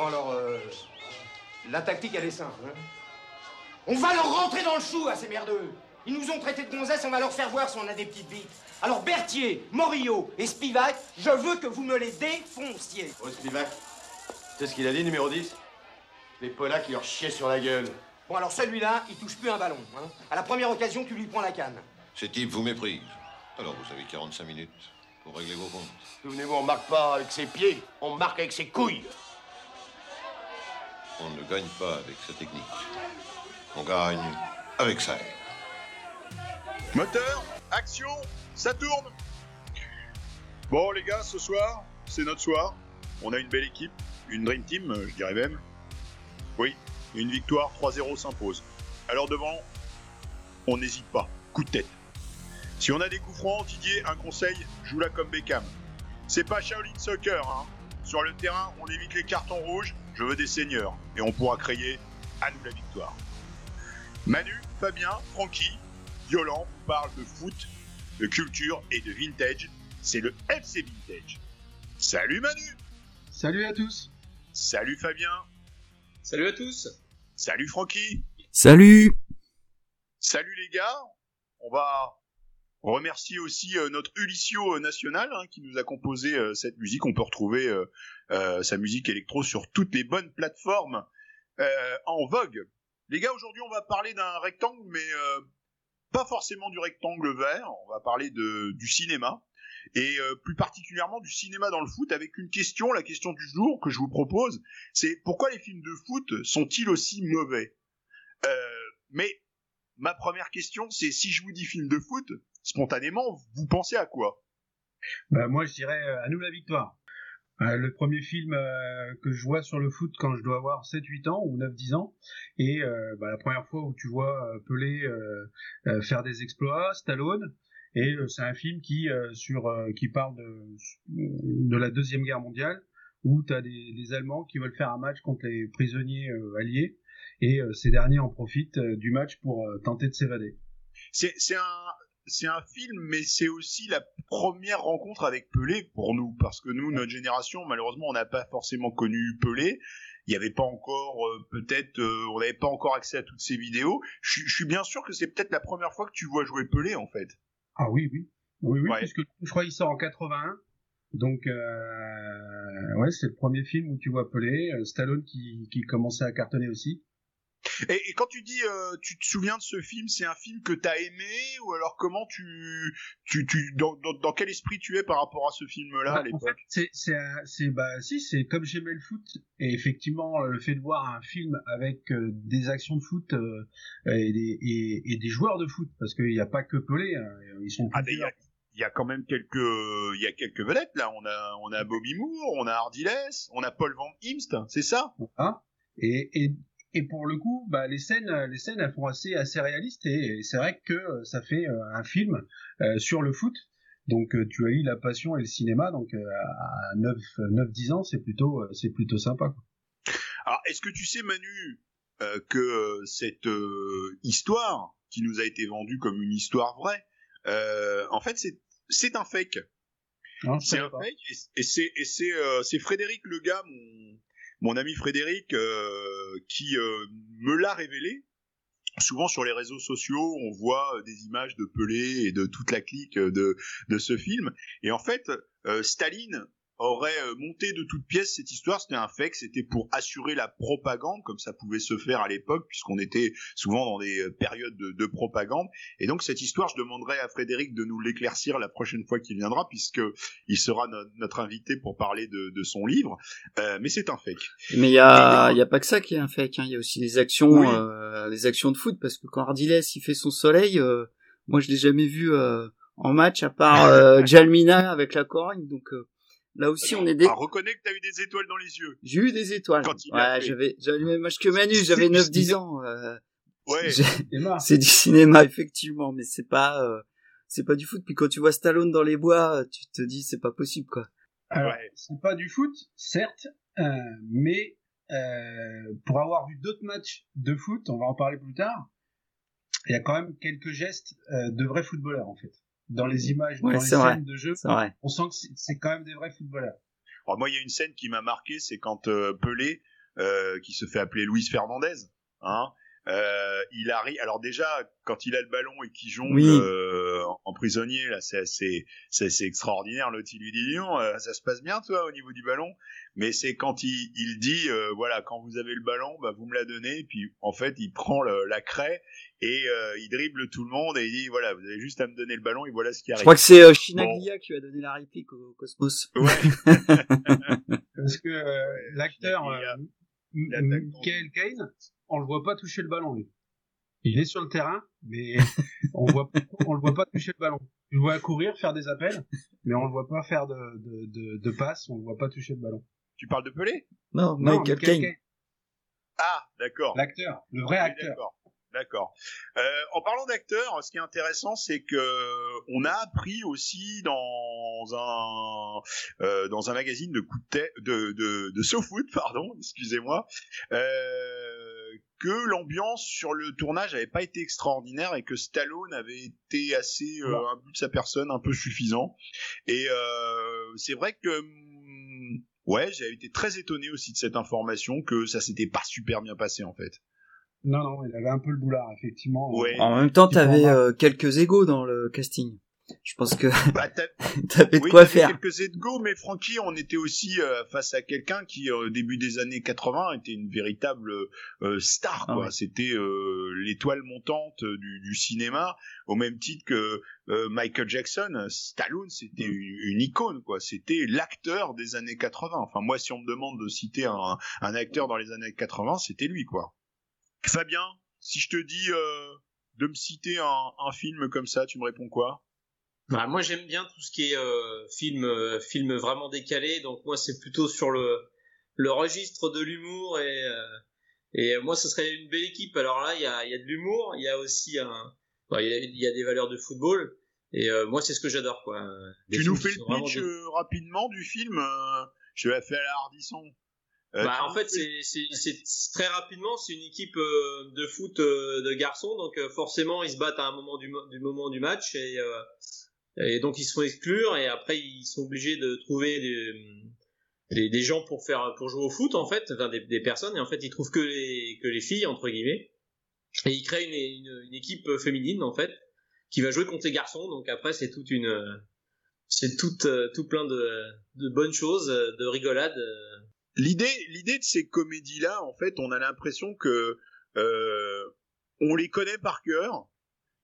Bon alors, euh, la tactique elle est simple. Hein. On va leur rentrer dans le chou à ces merdeux. Ils nous ont traités de gonzesses, on va leur faire voir si on a des petites vies. Alors Berthier, Morillo et Spivak, je veux que vous me les défonciez. Oh Spivak, c'est ce qu'il a dit, numéro 10 Les Polacks, qui leur chiaient sur la gueule. Bon alors celui-là, il touche plus un ballon. Hein. À la première occasion, tu lui prends la canne. Ce type vous méprise. Alors vous avez 45 minutes pour régler vos comptes. Souvenez-vous, on marque pas avec ses pieds, on marque avec ses couilles. On ne gagne pas avec sa technique. On gagne avec ça. Moteur, action, ça tourne. Bon les gars, ce soir, c'est notre soir. On a une belle équipe, une dream team, je dirais même. Oui, une victoire 3-0 s'impose. Alors devant, on n'hésite pas, coup de tête. Si on a des coups francs, Didier, un conseil, joue-la comme Beckham. C'est pas Shaolin Soccer, hein. Sur le terrain, on évite les cartons rouges, je veux des seigneurs, et on pourra créer à nous la victoire. Manu, Fabien, Francky, Violent parle de foot, de culture et de vintage. C'est le FC Vintage. Salut Manu! Salut à tous! Salut Fabien! Salut à tous! Salut Francky! Salut! Salut les gars! On va remercier aussi euh, notre Ulyssio euh, national hein, qui nous a composé euh, cette musique. On peut retrouver sa musique électro sur toutes les bonnes plateformes en vogue. Les gars, aujourd'hui on va parler d'un rectangle, mais pas forcément du rectangle vert. On va parler de, du cinéma et plus particulièrement du cinéma dans le foot avec une question, la question du jour que je vous propose, c'est pourquoi les films de foot sont-ils aussi mauvais? Mais ma première question, c'est si je vous dis film de foot, spontanément, vous pensez à quoi? Bah, Moi, je dirais euh, à nous la victoire. Euh, le premier film euh, que je vois sur le foot quand je dois avoir 7-8 ans ou 9-10 ans, et bah, la première fois où tu vois Pelé faire des exploits, Stallone, et c'est un film qui sur qui parle de, de la deuxième guerre mondiale, où tu as des, les Allemands qui veulent faire un match contre les prisonniers alliés, et ces derniers en profitent du match pour tenter de s'évader. C'est un c'est un film, mais c'est aussi la première rencontre avec Pelé pour nous, parce que nous, notre génération, malheureusement, on n'a pas forcément connu Pelé. Il n'y avait pas encore, euh, peut-être, euh, on n'avait pas encore accès à toutes ces vidéos. Je, suis bien sûr que c'est peut-être la première fois que tu vois jouer Pelé, en fait. Ah oui, oui, oui, oui, puisque je crois qu'il sort en 81. Donc, euh, ouais, c'est le premier film où tu vois Pelé, Stallone qui, qui commençait à cartonner aussi. Et, quand tu dis, euh, tu te souviens de ce film, c'est un film que t'as aimé ou alors comment tu, tu, tu dans, dans, quel esprit tu es par rapport à ce film-là à bah, l'époque C'est, c'est, c'est, bah si, c'est comme j'aimais le foot et effectivement le fait de voir un film avec euh, des actions de foot euh, et, des, et, des joueurs de foot parce qu'il n'y a pas que Pelé, hein, ils sont ah, plusieurs. il y a quand même quelques il y a quelques vedettes là. On a on a Bobby Moore on a Hardy on a Paul Van Imst c'est ça? Et, et et pour le coup, bah, les scènes, les scènes, elles font assez, assez réalistes et, c'est vrai que euh, ça fait euh, un film euh, sur le foot. Donc tu as eu la passion et le cinéma, donc à 9, 9 10 ans, c'est plutôt, c'est plutôt sympa. Quoi. Alors, est-ce que tu sais, Manu, que cette histoire qui nous a été vendue comme une histoire vraie, en fait, c'est, c'est un fake. C'est un fake et, c'est, et c'est, c'est Frédéric Lega, mon, mon ami Frédéric euh, qui euh, me l'a révélé. Souvent sur les réseaux sociaux, on voit euh, des images de Pelé et de toute la clique de, de ce film. Et en fait, Staline aurait euh, monté de toutes pièces cette histoire. C'était un fait, c'était pour assurer la propagande, comme ça pouvait se faire à l'époque, puisqu'on était souvent dans des euh, périodes de, propagande. Et donc cette histoire, je demanderai à Frédéric de nous l'éclaircir la prochaine fois qu'il viendra, puisque il sera notre invité pour parler de, son livre. Euh, mais c'est un fake. Mais il y a, y a pas que ça qui est un fake. Hein. Il y a aussi les actions, les actions de foot, parce que quand Ardiles il fait son soleil, moi je l'ai jamais vu en match à part Jalmina avec la Corogne, donc Là aussi, on est des. Ah, reconnais que t'as eu des étoiles dans les yeux. J'ai eu des étoiles. Quand il ouais, j'avais, j'avais le même âge que Manu, j'avais 9-10 ans. Euh... Ouais. C'est du cinéma, effectivement, mais c'est pas, euh... c'est pas du foot. Puis quand tu vois Stallone dans les bois, tu te dis, c'est pas possible, quoi. Alors, ouais. c'est pas du foot, certes, euh, mais euh, pour avoir vu d'autres matchs de foot, on va en parler plus tard, il y a quand même quelques gestes euh, de vrais footballeurs, en fait dans les images, dans les scènes de jeu, on sent que c'est quand même des vrais footballeurs. Alors moi, il y a une scène qui m'a marqué, c'est quand Pelé, qui se fait appeler Luis Fernandez, hein, euh, il arrive. Alors déjà, quand il a le ballon et qu'il jongle euh, en prisonnier, là, c'est assez, c'est extraordinaire. L'autre, il lui dit non, euh, ça se passe bien, toi, au niveau du ballon? Mais c'est quand il, il dit, euh, voilà, quand vous avez le ballon, bah, vous me la donnez. Et puis, en fait, il prend le, la craie et il dribble tout le monde et il dit, voilà, vous avez juste à me donner le ballon et voilà ce qui arrive. Je crois que c'est Shinaglia qui lui a donné la réplique au Cosmos. Ouais. Parce que l'acteur Michael Caine on le voit pas toucher le ballon, lui. Il est sur le terrain, mais on voit, on le voit pas toucher le ballon. Je le vois courir, faire des appels, mais on le voit pas faire de, de, de, de passes, on le voit pas toucher le ballon. Tu parles de Pelé? Non, Michael Caine. Ah, d'accord. L'acteur, le vrai acteur. D'accord. Euh, en parlant d'acteurs, ce qui est intéressant, c'est que on a appris aussi dans un euh, dans un magazine de coup de de de, de SoFoot, pardon, excusez-moi, euh, que l'ambiance sur le tournage n'avait pas été extraordinaire et que Stallone avait été assez euh, un but de sa personne un peu suffisant. Et euh, c'est vrai que mm, ouais, j'ai été très étonné aussi de cette information que ça s'était pas super bien passé en fait. Non, non, il avait un peu le boulard, effectivement. En même temps, t'avais euh, quelques égaux dans le casting. Je pense que bah, t'avais de quoi faire. quelques égaux, mais Francky, on était aussi euh, face à quelqu'un qui, au début des années 80, était une véritable euh, star. Ah quoi. C'était l'étoile montante du, du, cinéma, au même titre que Michael Jackson. Stallone, c'était mm. une, une, icône. quoi. C'était l'acteur des années 80. Enfin, moi, si on me demande de citer un, un acteur dans les années 80, c'était lui. quoi. Fabien, si je te dis euh, de me citer un, un, film comme ça, tu me réponds quoi? Bah, Moi, j'aime bien tout ce qui est euh, film, euh, film vraiment décalé. Donc moi, c'est plutôt sur le, le registre de l'humour et euh, et moi, ce serait une belle équipe. Alors là, il y a, y a de l'humour, il y a aussi un, bah, il y, a, y, a, des valeurs de football. Et moi, c'est ce que j'adore, quoi. tu nous fais le pitch rapidement du film. je l'ai fait à la Hardisson. Euh, bah, en fait, c'est très rapidement, c'est une équipe euh, de foot euh, de garçons, donc forcément ils se battent à un moment du, du moment du match et, et donc ils se font exclure et après ils sont obligés de trouver des, des, gens pour faire pour jouer au foot en fait, enfin des, des, personnes. Et en fait ils trouvent que les que les filles entre guillemets. Et ils créent une, une, équipe féminine en fait qui va jouer contre les garçons. Donc après c'est toute une c'est tout tout plein de, de bonnes choses de rigolades. L'idée, l'idée de ces comédies-là, en fait, on a l'impression que euh, on les connaît par cœur,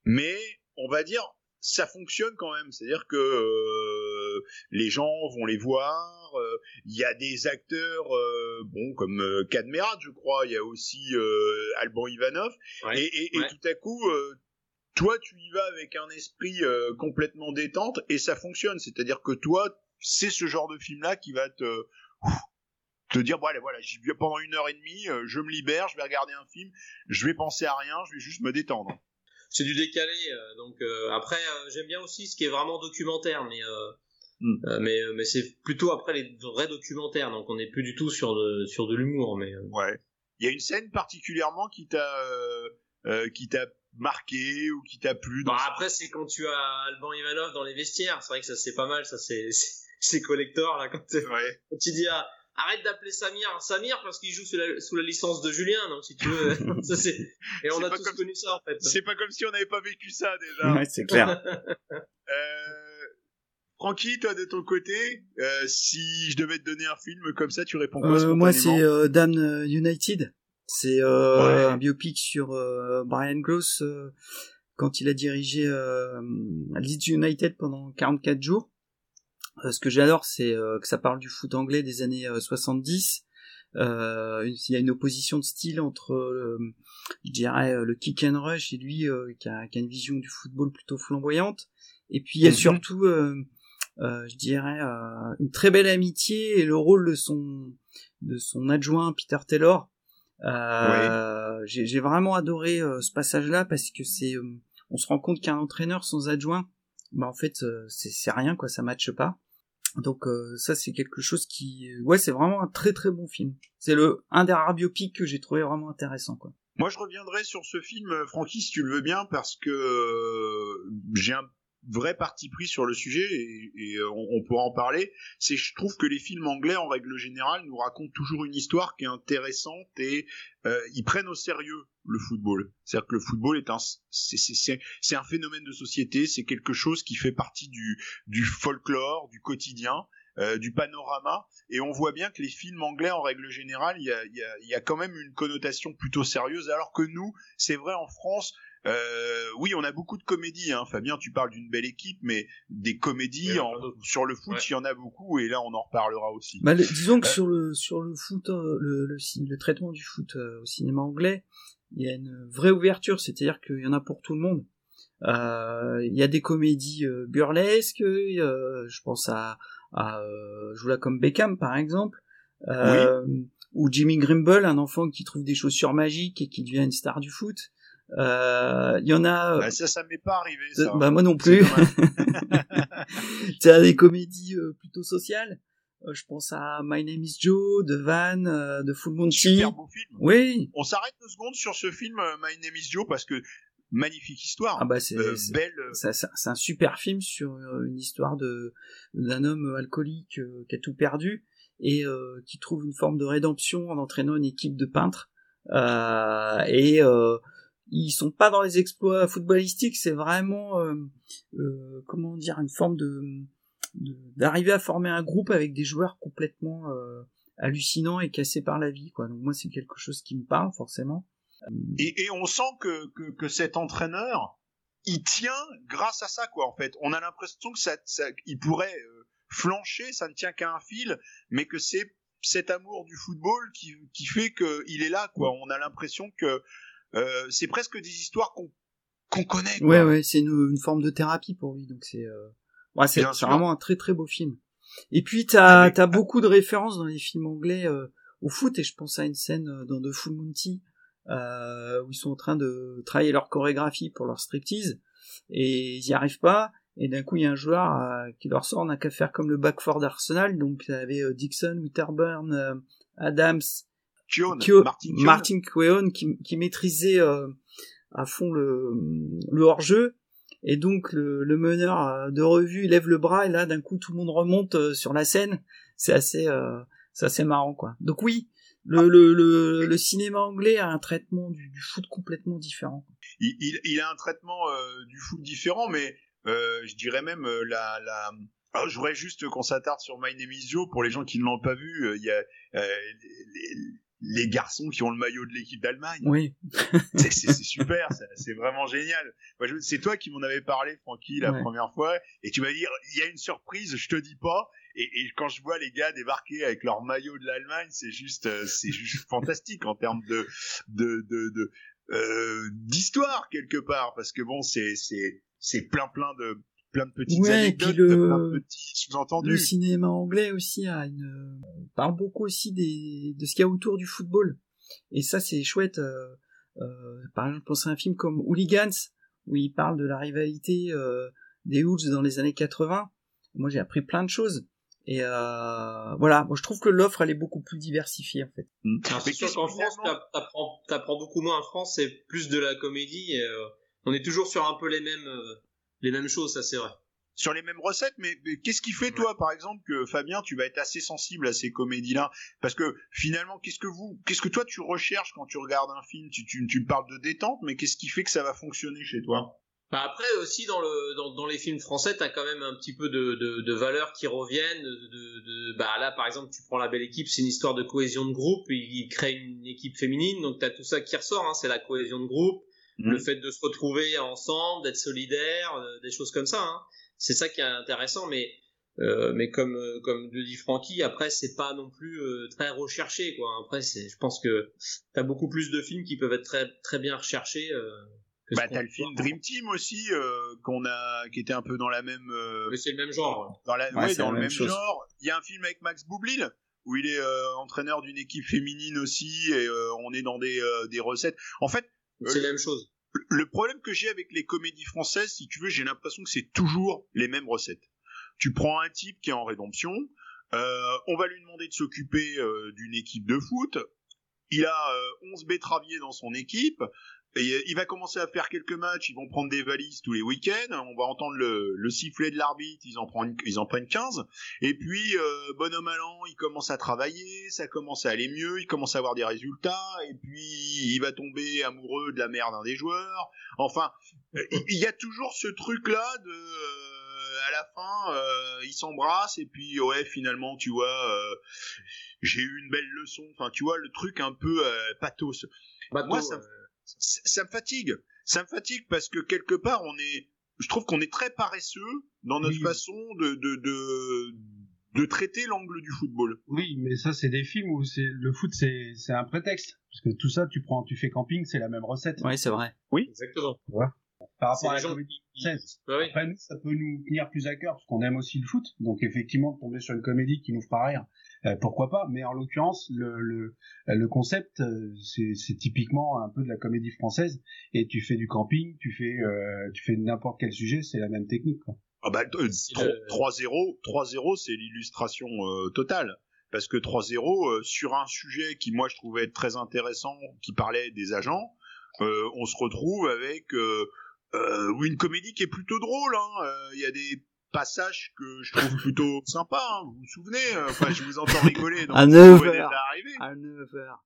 mais on va dire ça fonctionne quand même. C'est-à-dire que euh, les gens vont les voir. Euh, il y a des acteurs, euh, bon, comme Cadmerat, je crois. Il y a aussi Alban Ivanov. et, et, et tout à coup, toi, tu y vas avec un esprit complètement détente et ça fonctionne. C'est-à-dire que toi, c'est ce genre de film-là qui va te te dire allez voilà j'y vais pendant une heure et demie je me libère je vais regarder un film je vais penser à rien je vais juste me détendre c'est du décalé euh, donc euh, après j'aime bien aussi ce qui est vraiment documentaire mais hmm. mais mais c'est plutôt après les vrais documentaires donc on n'est plus du tout sur de sur de l'humour mais ouais il y a une scène particulièrement qui t'a qui t'a marqué ou qui t'a plu dans bah, après c'est quand tu as Alban Ivanov dans les vestiaires c'est vrai que ça c'est pas mal ça c'est c'est collector là quand, ouais. quand tu dis ah arrête d'appeler Samir. Samir parce qu'il joue sous la, sous la, licence de Julien donc si tu veux ça c'est et on a tous connu ça en fait. C'est pas comme si on n'avait pas vécu ça déjà. Ouais c'est clair. Euh, Francky toi de ton côté euh, si je devais te donner un film comme ça tu réponds quoi euh, moi c'est euh, Damn United. C'est euh, un biopic sur euh, Brian Gross quand il a dirigé Leeds United pendant 44 jours. euh, ce que j'adore, c'est euh, que ça parle du foot anglais des années 70. Euh, il y a une opposition de style entre, je dirais, le kick and rush et lui qui a, qui, a, une vision du football plutôt flamboyante. Et puis il y a mhm. surtout, je dirais, une très belle amitié et le rôle de son de son adjoint Peter Taylor. Euh, J'ai vraiment adoré ce passage-là parce que c'est, on se rend compte qu'un entraîneur sans adjoint, bah en fait c'est rien quoi, ça matche pas. Donc euh, ça c'est quelque chose qui ouais c'est vraiment un très très bon film. C'est le un des rares biopics que j'ai trouvé vraiment intéressant quoi. Moi je reviendrai sur ce film Francky si tu le veux bien parce que euh, j'ai un vrai parti pris sur le sujet et, on, on, pourra en parler. C'est je trouve que les films anglais en règle générale nous racontent toujours une histoire qui est intéressante et ils prennent au sérieux le football. C'est-à-dire que le football est un c'est un phénomène de société, c'est quelque chose qui fait partie du folklore, du quotidien euh, du panorama. Et on voit bien que les films anglais, en règle générale, il y y a, quand même une connotation plutôt sérieuse, alors que nous, c'est vrai en France. Euh, oui, on a beaucoup de comédies. Hein. Fabien, tu parles d'une belle équipe, mais des comédies en, sur le foot, il y en a beaucoup, et là, on en reparlera aussi. Bah, disons que euh, sur le sur le foot, euh, le, le, le traitement du foot au cinéma anglais, il y a une vraie ouverture, c'est-à-dire qu'il y en a pour tout le monde. Il y a des comédies burlesques, je pense à à euh, jouer là comme Beckham par exemple, euh, ou Jimmy Grimble, un enfant qui trouve des chaussures magiques et qui devient une star du foot. Euh, il y en a. Bah, ça, ça m'est pas arrivé. Ça. Bah moi non plus. C'est des comédies plutôt sociales. je pense à My Name Is Joe, de Van, de Full Monty. Super beau film. Oui. On s'arrête deux secondes sur ce film My Name Is Joe parce que magnifique histoire. Ah bah c'est euh, belle. Euh, c'est un super film sur euh, une histoire de d'un homme alcoolique qui a tout perdu et qui trouve une forme de rédemption en entraînant une équipe de peintres. et ils sont pas dans les exploits footballistiques, c'est vraiment comment dire une forme de d'arriver à former un groupe avec des joueurs complètement hallucinants et cassés par la vie quoi. Donc moi c'est quelque chose qui me parle forcément. Et, et, on sent que, que, que, cet entraîneur, il tient grâce à ça, quoi, en fait. On a l'impression que ça, ça, il pourrait euh, flancher, ça ne tient qu'à un fil, mais que c'est cet amour du football qui, qui fait qu'il est là, quoi. On a l'impression que euh, c'est presque des histoires qu'on qu'on connaît. Quoi. Ouais, ouais, c'est une, une, forme de thérapie pour lui, donc c'est euh... ouais, c'est vraiment un très très beau film. Et puis t'as as beaucoup de références dans les films anglais euh, au foot, et je pense à une scène euh, dans The Full Monty euh, où ils sont en train de travailler leur chorégraphie pour leur striptease et ils y arrivent pas et d'un coup il y a un joueur euh, qui leur sort n'a qu'à faire comme le backford d'Arsenal donc il y avait Dixon, Winterburn, euh, Adams, Martin, Keown qui, qui maîtrisait à fond le, le hors-jeu et donc le, le, meneur de revue il lève le bras et là d'un coup tout le monde remonte sur la scène c'est assez c'est assez marrant quoi donc oui le, le, le, le, cinéma anglais a un traitement du, du foot complètement différent. Il, il, il a un traitement euh, du foot différent, mais euh, je dirais même euh, la, la... Alors, je voudrais juste qu'on s'attarde sur My Name is Joe pour les gens qui ne l'ont pas vu. Euh, il y a les, les, garçons qui ont le maillot de l'équipe d'Allemagne. Oui. c'est super, c'est vraiment génial. C'est toi qui m'en avais parlé, Francky, la première fois, et tu m'as dit il y a une surprise, je te dis pas, et, et, quand je vois les gars débarquer avec leur maillot de l'Allemagne, c'est juste, euh, c'est juste fantastique en termes de, de, de, de euh, d'histoire quelque part, parce que bon, c'est, c'est, c'est plein, plein de, plein de petites ouais, anecdotes, le, plein de petits sous-entendus. Le cinéma anglais aussi a une, parle beaucoup aussi des, de ce qu'il y a autour du football. Et ça, c'est chouette. Euh, euh, par exemple, penser à un film comme Hooligans, où il parle de la rivalité euh, des Wolves dans les années 80. Moi, j'ai appris plein de choses. Et euh, voilà, moi je trouve que l'offre elle est beaucoup plus diversifiée en fait. Mmh. C'est sûr qu'en France, t'apprends, t'apprends beaucoup moins. En France, c'est plus de la comédie. Et, euh, on est toujours sur un peu les mêmes, euh, les mêmes choses, ça c'est vrai. Sur les mêmes recettes, mais, qu'est-ce qui fait toi, par exemple, que Fabien, tu vas être assez sensible à ces comédies-là? Parce que finalement, qu'est-ce que vous, qu'est-ce que toi tu recherches quand tu regardes un film? Tu, tu, tu me parles de détente, mais qu'est-ce qui fait que ça va fonctionner chez toi? Bah, après aussi dans le dans, dans les films français t'as quand même un petit peu de, de, de valeurs qui reviennent de, de, bah là par exemple tu prends la belle équipe c'est une histoire de cohésion de groupe il, crée une équipe féminine donc t'as tout ça qui ressort hein, c'est la cohésion de groupe. Le fait de se retrouver ensemble d'être solidaire euh, des choses comme ça hein. c'est ça qui est intéressant mais euh, mais comme euh, comme le dit Francky après c'est pas non plus euh, très recherché quoi. Après c'est je pense que t'as beaucoup plus de films qui peuvent être très très bien recherchés bah t'as le film Dream Team aussi euh, qu'on a qui était un peu dans la même euh, mais c'est le même genre dans la ouais, dans le même genre. Il y a un film avec Max Boublil où il est euh, entraîneur d'une équipe féminine aussi et euh, on est dans des euh, des recettes. En fait c'est la même chose. Le problème que j'ai avec les comédies françaises si tu veux j'ai l'impression que c'est toujours les mêmes recettes. Tu prends un type qui est en rédemption on va lui demander de s'occuper d'une équipe de foot. Il a 11 betteraviers dans son équipe il va commencer à faire quelques matchs, ils vont prendre des valises tous les week-ends, on va entendre le, le sifflet de l'arbitre, ils en prennent ils en prennent 15 et puis euh, bonhomme allant, il commence à travailler, ça commence à aller mieux, il commence à avoir des résultats et puis il va tomber amoureux de la mère d'un des joueurs. Enfin, il y a toujours ce truc là de euh, à la fin euh, ils s'embrassent et puis ouais finalement tu vois euh, j'ai eu une belle leçon. Enfin tu vois le truc un peu euh, pathos. Moi ça, ça me fatigue. Ça me fatigue parce que quelque part, on est, je trouve qu'on est très paresseux dans notre façon de, de, de, de traiter l'angle du football. Oui, mais ça, c'est des films où c'est, le foot, c'est, c'est un prétexte. Parce que tout ça, tu prends, tu fais camping, c'est la même recette. Oui, c'est vrai. Oui, exactement. Ouais. Par rapport à la comédie française. Bah oui. Après, nous, ça peut nous tenir plus à cœur parce qu'on aime aussi le foot. Donc, effectivement, de tomber sur une comédie qui nous fera rire, euh, pourquoi pas. Mais en l'occurrence, le, le, le concept, euh, c'est, c'est typiquement un peu de la comédie française. Et tu fais du camping, tu fais, euh, tu fais n'importe quel sujet, c'est la même technique. Quoi. Ah bah, euh, C'est 3- le- 3-0, 3-0, c'est l'illustration euh, totale. Parce que 3-0, euh, sur un sujet qui, moi, je trouvais être très intéressant, qui parlait des agents, euh, on se retrouve avec euh, euh, une comédie qui est plutôt drôle. hein. Euh, Il y a des passages que je trouve plutôt sympas. hein. Vous vous souvenez euh, Enfin, je vous entends rigoler. donc À vous 9 venez heures. d'arriver. À 9h.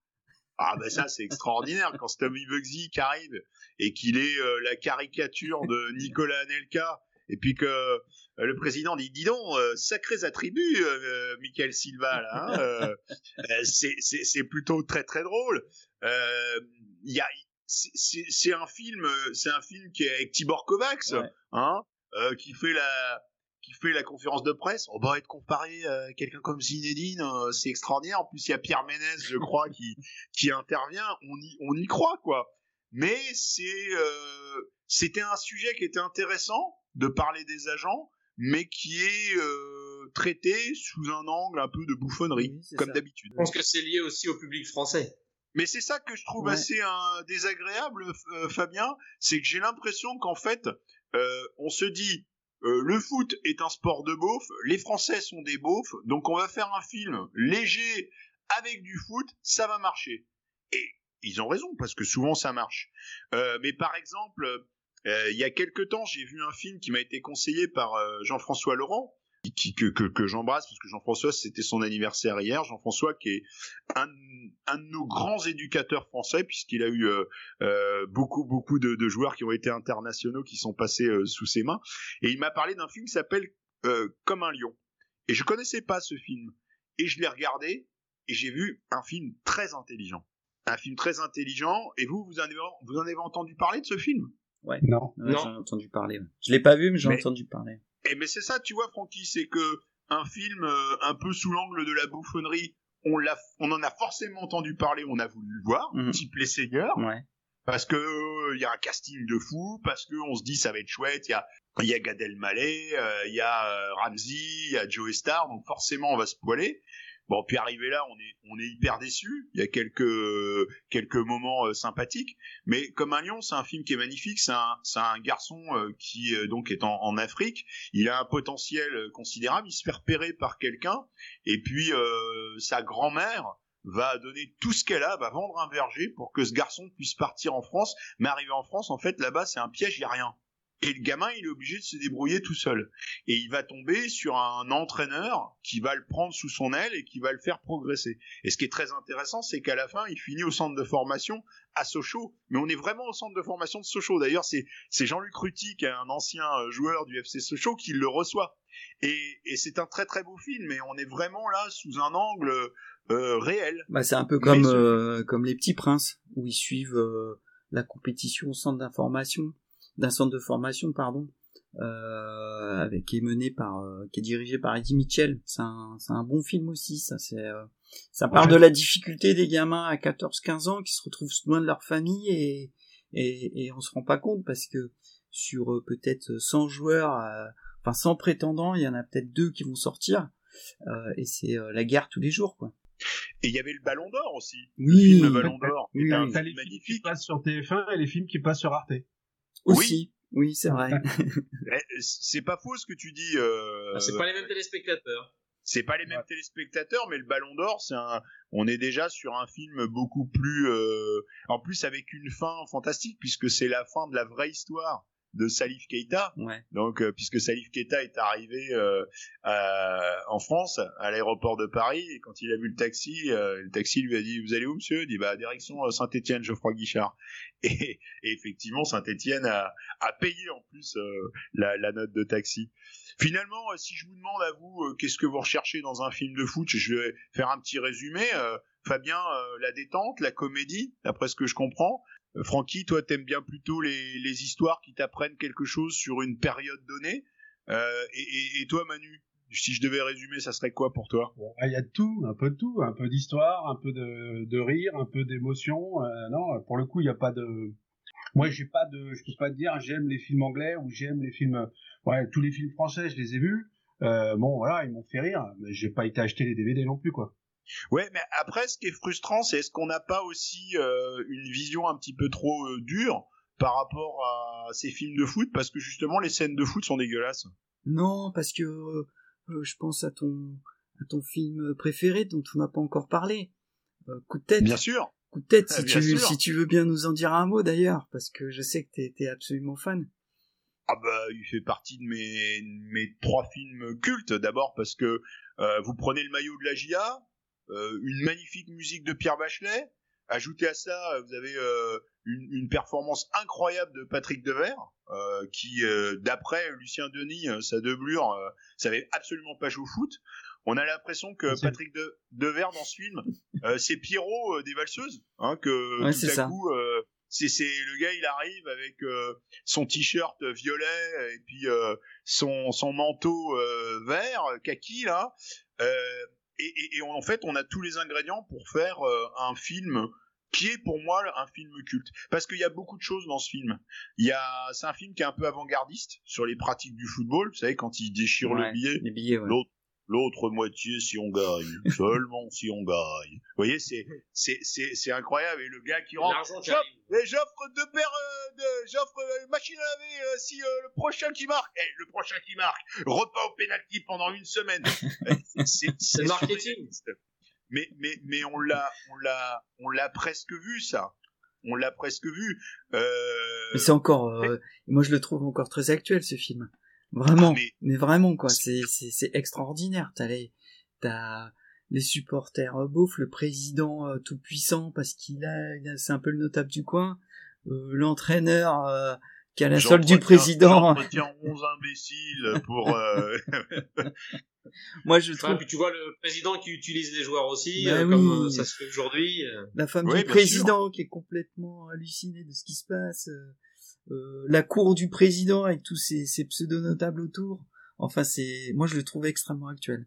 Ah ben ça c'est extraordinaire quand Tommy Bugsy qui arrive et qu'il est euh, la caricature de Nicolas Anelka et puis que euh, le président dit dis donc euh, sacrés attributs euh, Michael Silva là hein, euh, euh, c'est plutôt très très drôle Euh, il y a c'est- un film euh, c'est un film qui est avec Tibor Kovacs Ouais. hein euh, qui fait la qui fait la conférence de presse, on va être comparé à quelqu'un comme Zinedine, euh, c'est extraordinaire. En plus, il y a Pierre Ménès, je crois, qui, qui intervient. On y, on y croit, quoi. Mais c'est, euh, c'était un sujet qui était intéressant de parler des agents, mais qui est euh, traité sous un angle un peu de bouffonnerie, Oui, comme d'habitude. Je pense que c'est lié aussi au public français. Mais c'est ça que je trouve Ouais. assez euh, désagréable, euh, Fabien, c'est que j'ai l'impression qu'en fait, euh, on se dit, euh, le foot est un sport de beauf, les Français sont des beaufs, donc on va faire un film léger avec du foot, ça va marcher. Et ils ont raison, parce que souvent ça marche. Euh, mais par exemple, euh, il y a quelque temps, j'ai vu un film qui m'a été conseillé par Jean-François Laurent, qui, que, que, que j'embrasse, parce que Jean-François, c'était son anniversaire hier. Jean-François, qui est un, un de nos grands éducateurs français, puisqu'il a eu euh, euh, beaucoup, beaucoup de, de joueurs qui ont été internationaux, qui sont passés euh, sous ses mains. Et il m'a parlé d'un film qui s'appelle euh, Comme un lion. Et je connaissais pas ce film. Et je l'ai regardé, et j'ai vu un film très intelligent. Un film très intelligent. Et vous, vous en avez, vous en avez entendu parler de ce film? Non. Ouais, Non. J'en ai entendu parler. Je l'ai pas vu, mais j'en ai Mais- entendu parler. Et mais c'est ça, tu vois, Francky, c'est que un film euh, un peu sous l'angle de la bouffonnerie, on l'a, on en a forcément entendu parler, on a voulu le voir, Mhm. type les seigneurs, Ouais. parce que euh, il y a un casting de fou, parce que on se dit ça va être chouette, il y a il y a Gad Elmaleh, euh, il y a euh, Ramsey, il y a Joe Star, donc forcément on va se poiler. Bon, puis arrivé là, on est on est hyper déçu. Il y a quelques quelques moments euh, sympathiques, mais comme un lion, c'est un film qui est magnifique. C'est un un garçon euh, qui euh, donc est en, en Afrique. Il a un potentiel considérable. Il se fait repérer par quelqu'un, et puis sa grand-mère va donner tout ce qu'elle a, va vendre un verger pour que ce garçon puisse partir en France. Mais arrivé en France, en fait, là-bas, c'est un piège, il y a rien. Et le gamin, il est obligé de se débrouiller tout seul. Et il va tomber sur un entraîneur qui va le prendre sous son aile et qui va le faire progresser. Et ce qui est très intéressant, c'est qu'à la fin, il finit au centre de formation à Sochaux. Mais on est vraiment au centre de formation de Sochaux. D'ailleurs, c'est, c'est Jean-Luc Ruty, qui est un ancien euh, joueur du FC Sochaux, qui le reçoit. Et, et c'est un très très beau film, mais on est vraiment là sous un angle euh, réel. Bah, c'est un peu comme euh, comme les petits princes où ils suivent euh, la compétition au centre d'information d'un centre de formation pardon euh, avec qui est mené par euh, qui est dirigé par Eddie Mitchell c'est un c'est un bon film aussi ça c'est euh, ça parle Ouais. de la difficulté des gamins à 14 15 ans qui se retrouvent loin de leur famille et et, et on se rend pas compte parce que sur euh, peut-être 100 joueurs euh, enfin 100 prétendants il y en a peut-être deux qui vont sortir euh, et c'est euh, la guerre tous les jours quoi Et il y avait le Ballon d'Or aussi. oui Le Ballon d'Or Oui, oui. T'as film les films qui magnifique. passent sur TF1 et les films qui passent sur Arte. Aussi, oui, c'est vrai. Eh, C'est pas faux ce que tu dis. Euh... Ah, c'est pas les mêmes téléspectateurs. C'est pas les mêmes téléspectateurs, mais le Ballon d'Or, c'est un, on est déjà sur un film beaucoup plus, euh, en plus avec une fin fantastique puisque c'est la fin de la vraie histoire de Salif Keita. Ouais. Donc, euh, puisque Salif Keita est arrivé euh, à- en France, à l'aéroport de Paris, et quand il a vu le taxi, euh, le taxi lui a dit "Vous allez où, monsieur? Il dit "Bah, direction Saint-Étienne, Geoffroy Guichard." Et, et effectivement, Saint-Étienne a, a payé en plus la, la note de taxi. Finalement, si je vous demande à vous, qu'est-ce que vous recherchez dans un film de foot Je vais faire un petit résumé. Fabien, la détente, la comédie, d'après ce que je comprends. Francky, toi, t'aimes bien plutôt les, les histoires qui t'apprennent quelque chose sur une période donnée. Euh, et, toi, Manu, si je devais résumer, ça serait quoi pour toi? Bon, ah, Il y a de tout, un peu de tout, un peu d'histoire, un peu de, de rire, un peu d'émotion. Euh, non, pour le coup, il n'y a pas de. Moi, j'ai pas de, je peux pas te dire, j'aime les films anglais ou j'aime les films. Ouais, tous les films français, je les ai vus. Euh, bon, voilà, ils m'ont fait rire, mais j'ai pas été acheter les DVD non plus, quoi. Ouais, mais après, ce qui est frustrant, c'est est-ce qu'on n'a pas aussi euh, une vision un petit peu trop euh, dure par rapport à ces films de foot? Parce que justement, les scènes de foot sont dégueulasses. Non, parce que euh, je pense à ton à ton film préféré dont on n'a pas encore parlé. Coup de tête. Bien sûr. Coup de tête, si bien tu sûr. si tu veux bien nous en dire un mot d'ailleurs, parce que je sais que t'es t'es absolument fan. Ah bah, il fait partie de mes, mes trois films cultes. D'abord parce que euh, vous prenez le maillot de la GIA, une magnifique musique de Pierre Bachelet. Ajoutez à ça, vous avez euh, une, une performance incroyable de Patrick Devers, euh, qui, euh, d'après Lucien Denis, euh, sa doublure, euh, savait absolument pas jouer au foot. On a l'impression que. Patrick de, Devers dans ce film, euh, c'est Pierrot euh, des valseuses, hein, que Ouais, tout à ça. coup, euh, c'est le gars, il arrive avec euh, son t-shirt violet et puis euh, son son manteau euh, vert kaki là. Et, en fait, on a tous les ingrédients pour faire euh, un film qui est pour moi un film culte. Parce qu'il y a beaucoup de choses dans ce film. Il y a, c'est un film qui est un peu avant-gardiste sur les pratiques du football. Vous savez, quand il déchire Ouais, le billet, ouais. L'autre moitié si on gagne. Seulement si on gagne. Vous voyez c'est c'est c'est c'est incroyable. Et le gars qui rentre L'argent qui J'offre- arrive. et j'offre deux paires euh, de j'offre euh, machine à laver euh, si euh, le prochain qui marque. Eh, le prochain qui marque. Repas au penalty pendant une semaine. Eh, c'est marketing. mais mais mais on l'a on l'a on l'a presque vu ça. On l'a presque vu. Euh, Mais c'est encore, euh, moi je le trouve encore très actuel ce film. Vraiment, Ah, mais- mais... vraiment quoi, c'est c'est c'est extraordinaire. T'as les t'as les supporters euh, beaufs, le président euh, tout puissant parce qu'il a, il a- c'est un peu le notable du coin, euh, l'entraîneur euh, qui a la solde du président. j'entretiens 11 imbéciles pour euh, Moi je Ouais, trouve puis tu vois le président qui utilise les joueurs aussi, Bah euh, comme oui. euh, ça se fait aujourd'hui. la femme Oui, du président qui est complètement hallucinée de ce qui se passe, euh, la cour du président avec tous ces, ces pseudo-notables autour. Enfin, c'est, moi je le trouve extrêmement actuel.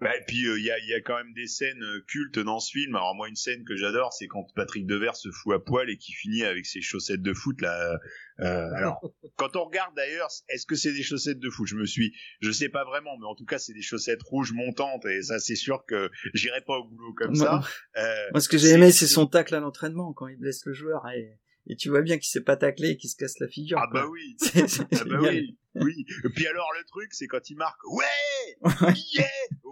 Ouais, et puis euh, il y, a, y a quand même des scènes euh, cultes dans ce film. Alors moi une scène que j'adore, c'est quand Patrick Devers se fout à poil et qui finit avec ses chaussettes de foot là. Euh, alors quand on regarde d'ailleurs, est-ce que c'est des chaussettes de foot? Je me suis, je sais pas vraiment, mais en tout cas c'est des chaussettes rouges montantes et ça c'est sûr que j'irai pas au boulot comme ça. Euh, Moi, ce que j'ai aimé, c'est son tacle à l'entraînement quand il blesse le joueur et, et tu vois bien qu'il s'est pas taclé et qu'il se casse la figure. ah quoi. bah oui. C'est- c'est Ah bah oui, oui. Et puis alors le truc, c'est quand il marque, ouais, yeah.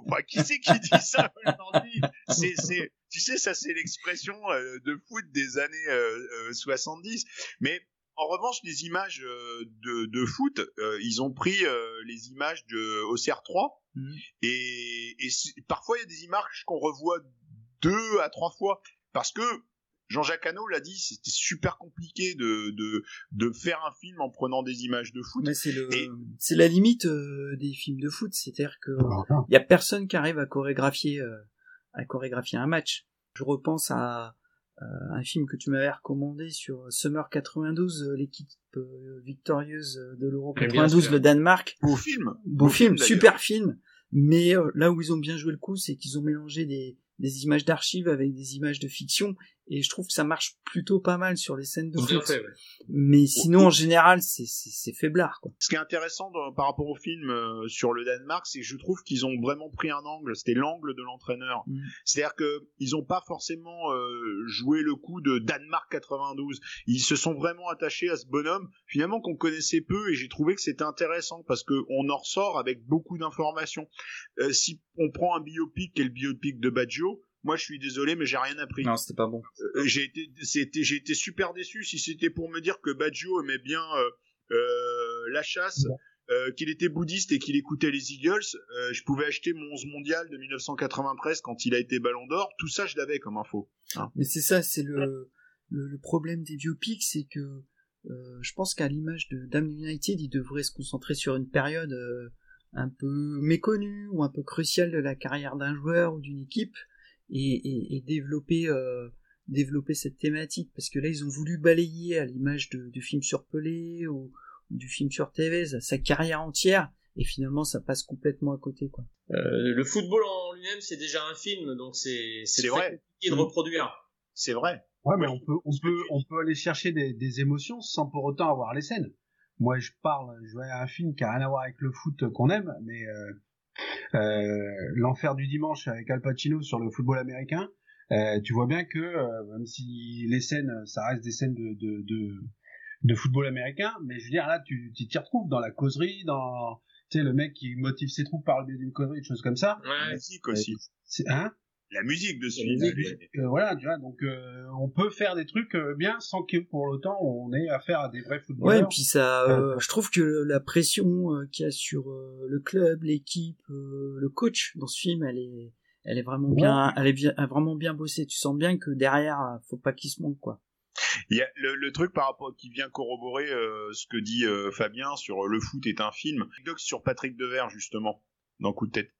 Enfin, qui c'est qui dit ça aujourd'hui? C'est, c'est, tu sais, ça c'est l'expression euh, de foot des années euh, euh, 70. Mais en revanche, les images euh, de, de foot, euh, ils ont pris euh, les images de OCR 3 Mhm. et, et parfois il y a des images qu'on revoit deux à trois fois parce que Jean-Jacques Hano l'a dit, c'était super compliqué de, de, de faire un film en prenant des images de foot. Mais c'est le, Et- c'est la limite euh, des films de foot, c'est-à-dire que Voilà. il y a personne qui arrive à chorégraphier, euh, à chorégraphier un match. Je repense à euh, un film que tu m'avais recommandé sur Summer 92, euh, l'équipe euh, victorieuse de l'Euro Mais bien 92, sûr. le Danemark. Beau film. Beau, film, d'ailleurs. super film. Mais euh, là où ils ont bien joué le coup, c'est qu'ils ont mélangé des, des images d'archives avec des images de fiction et je trouve que ça marche plutôt pas mal sur les scènes de foot. fait, ouais. Mais sinon, en général, c'est c'est c'est faiblard quoi. Ce qui est intéressant par rapport au film euh, sur le Danemark, c'est que je trouve qu'ils ont vraiment pris un angle. C'était l'angle de l'entraîneur. Mm. C'est-à-dire que ils ont pas forcément euh, joué le coup de Danemark 92. Ils se sont vraiment attachés à ce bonhomme, finalement qu'on connaissait peu, et j'ai trouvé que c'était intéressant parce que on en ressort avec beaucoup d'informations. Euh, si on prend un biopic, qui est le biopic de Baggio, moi je suis désolé, mais j'ai rien appris. Non, c'était pas bon. Euh, j'ai été, c'était, j'ai été super déçu si c'était pour me dire que Baggio aimait bien euh, euh, la chasse, euh, qu'il était bouddhiste et qu'il écoutait les Eagles. euh, je pouvais acheter mon 11 mondial de 1993 quand il a été Ballon d'Or. Tout ça, je l'avais comme info. Mais c'est ça, c'est le, le le problème des biopics, c'est que euh, je pense qu'à l'image de Damn United, ils devraient se concentrer sur une période euh, un peu méconnue ou un peu cruciale de la carrière d'un joueur ou d'une équipe et, et, et développer euh, développer cette thématique parce que là ils ont voulu balayer à l'image de, du film sur Pelé ou, ou du film sur Tevez sa carrière entière et finalement ça passe complètement à côté quoi. Euh, le football en lui-même, c'est déjà un film, donc c'est c'est vrai. compliqué de Mm. reproduire. C'est vrai. Ouais, mais on peut, on peut, on peut aller chercher des, des émotions sans pour autant avoir les scènes. Moi, je parle, je vois un film qui a rien à voir avec le foot qu'on aime, mais euh, l'enfer du dimanche avec Al Pacino sur le football américain. euh, tu vois bien que euh, même si les scènes, ça reste des scènes de, de, de, de football américain, mais je veux dire là, tu tu t'y retrouves dans la causerie, dans tu sais le mec qui motive ses troupes par le biais d'une causerie, des choses comme ça. Ouais. musique aussi. Hein? La musique de ce La film. Euh, voilà, tu vois, donc euh, on peut faire des trucs euh, bien sans que pour autant on ait affaire à des vrais Ouais, footballeurs. et puis ça, euh, je trouve que la pression euh, qu'il y a sur euh, le club, l'équipe, euh, le coach dans ce film, elle est, elle est vraiment bien, elle est bien, elle est vraiment bien bossée. Tu sens bien que derrière, euh, faut pas qu'il se manque quoi. Il y a le, le truc par rapport qui vient corroborer euh, ce que dit euh, Fabien sur euh, le foot est un film. Doc sur Patrick Devers justement dans Coup de tête.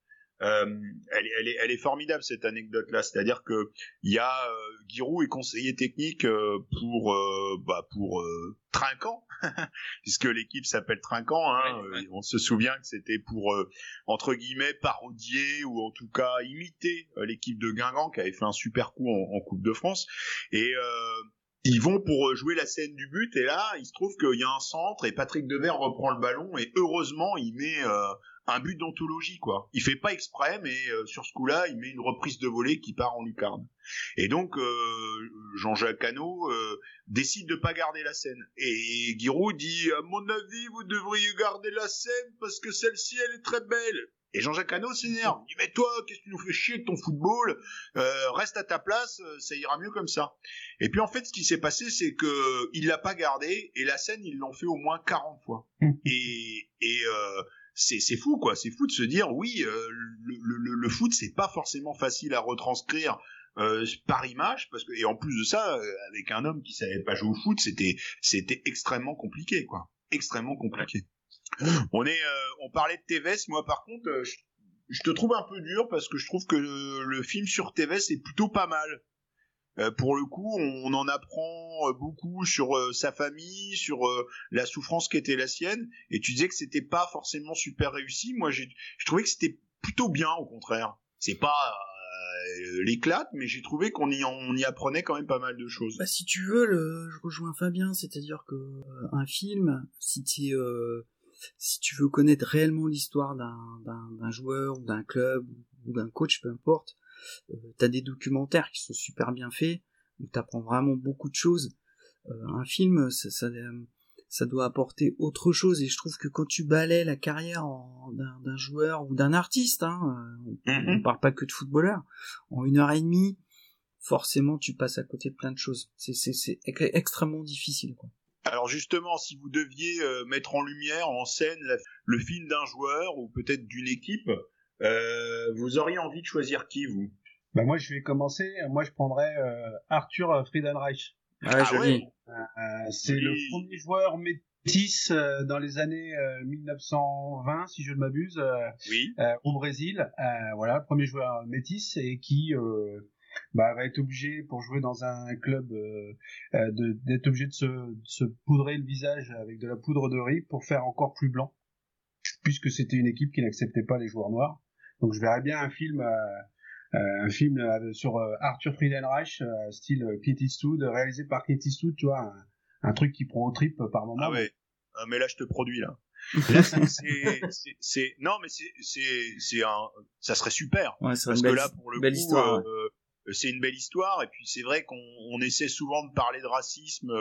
Euh, elle, est, elle, est, elle est formidable cette anecdote là, c'est-à-dire que il y a euh, Giroud est conseiller technique euh, pour euh, bah, pour euh, Trinquant. Puisque l'équipe s'appelle Trinquant. Hein, Ouais, ouais. Euh, on se souvient que c'était pour euh, entre guillemets parodier ou en tout cas imiter euh, l'équipe de Guingamp qui avait fait un super coup en, en Coupe de France. Et euh, ils vont pour jouer la scène du but. Et là il se trouve qu'il y a un centre et Patrick Devers reprend le ballon. Et heureusement il met euh, un but d'anthologie quoi. Il fait pas exprès mais euh, sur ce coup-là il met une reprise de volée qui part en lucarne. Et donc euh, Jean-Jacques Hano euh, décide de pas garder la scène et Giroud dit à mon avis vous devriez garder la scène parce que celle-ci elle est très belle. Et Jean-Jacques Hano s'énerve. Il dit mais toi qu'est-ce que tu nous fais chier de ton football? Euh, Reste à ta place, ça ira mieux comme ça. Et puis en fait, ce qui s'est passé, c'est que il l'a pas gardé et la scène, ils l'ont fait au moins 40 fois. et et euh, c'est fou quoi, c'est fou de se dire oui, euh, le, le, le foot c'est pas forcément facile à retranscrire euh, par image parce que et en plus de ça, euh, avec un homme qui savait pas jouer au foot, c'était c'était extrêmement compliqué quoi, extrêmement compliqué. On est, euh, on parlait de Tevez, moi par contre, euh, je, je te trouve un peu dur parce que je trouve que le, le film sur Tevez est plutôt pas mal. Euh, pour le coup, on, on en apprend euh, beaucoup sur euh, sa famille, sur euh, la souffrance qui était la sienne. Et tu disais que c'était pas forcément super réussi. Moi, j'ai, je trouvais que c'était plutôt bien, au contraire. C'est pas euh, l'éclate, mais j'ai trouvé qu'on y, on y apprenait quand même pas mal de choses. Bah, si tu veux, le, je rejoins Fabien, c'est-à-dire que un film, si tu si tu veux connaître réellement l'histoire d'un, d'un, d'un joueur ou d'un club ou d'un coach, peu importe, t'as des documentaires qui sont super bien faits, où t'apprends vraiment beaucoup de choses. Euh, un film, ça, ça, euh, ça doit apporter autre chose, et je trouve que quand tu balais la carrière d'un, joueur ou d'un artiste, hein, euh, on, Mhm. on parle pas que de footballeur, en une heure et demie, forcément tu passes à côté de plein de choses. C'est, c'est, c'est ex- extrêmement difficile. Quoi. Alors justement, si vous deviez euh, mettre en lumière, en scène, le film d'un joueur ou peut-être d'une équipe, euh, vous auriez envie de choisir qui vous? Bah moi je vais commencer. Moi je prendrais euh, Arthur Friedenreich. Ouais, Ah joli. ouais? Euh, c'est Oui. le premier joueur métis euh, dans les années euh, 1920, si je ne m'abuse, euh, Oui. euh, au Brésil. Euh, voilà, premier joueur métis et qui euh, bah, va être obligé pour jouer dans un club euh, euh, de- d'être obligé de se, de se poudrer le visage avec de la poudre de riz pour faire encore plus blanc, puisque c'était une équipe qui n'acceptait pas les joueurs noirs. Donc je verrais bien un film euh, un film sur Arthur Friedenreich, style Clint Eastwood, réalisé par Clint Eastwood, tu vois, un, truc qui prend au trip par moment. Ah ouais. Ah, mais là, je te produis là. c'est non mais c'est c'est c'est un ça serait super ouais, parce que là pour le belle coup histoire, euh, c'est une belle histoire et puis c'est vrai qu'on on essaie souvent de parler de racisme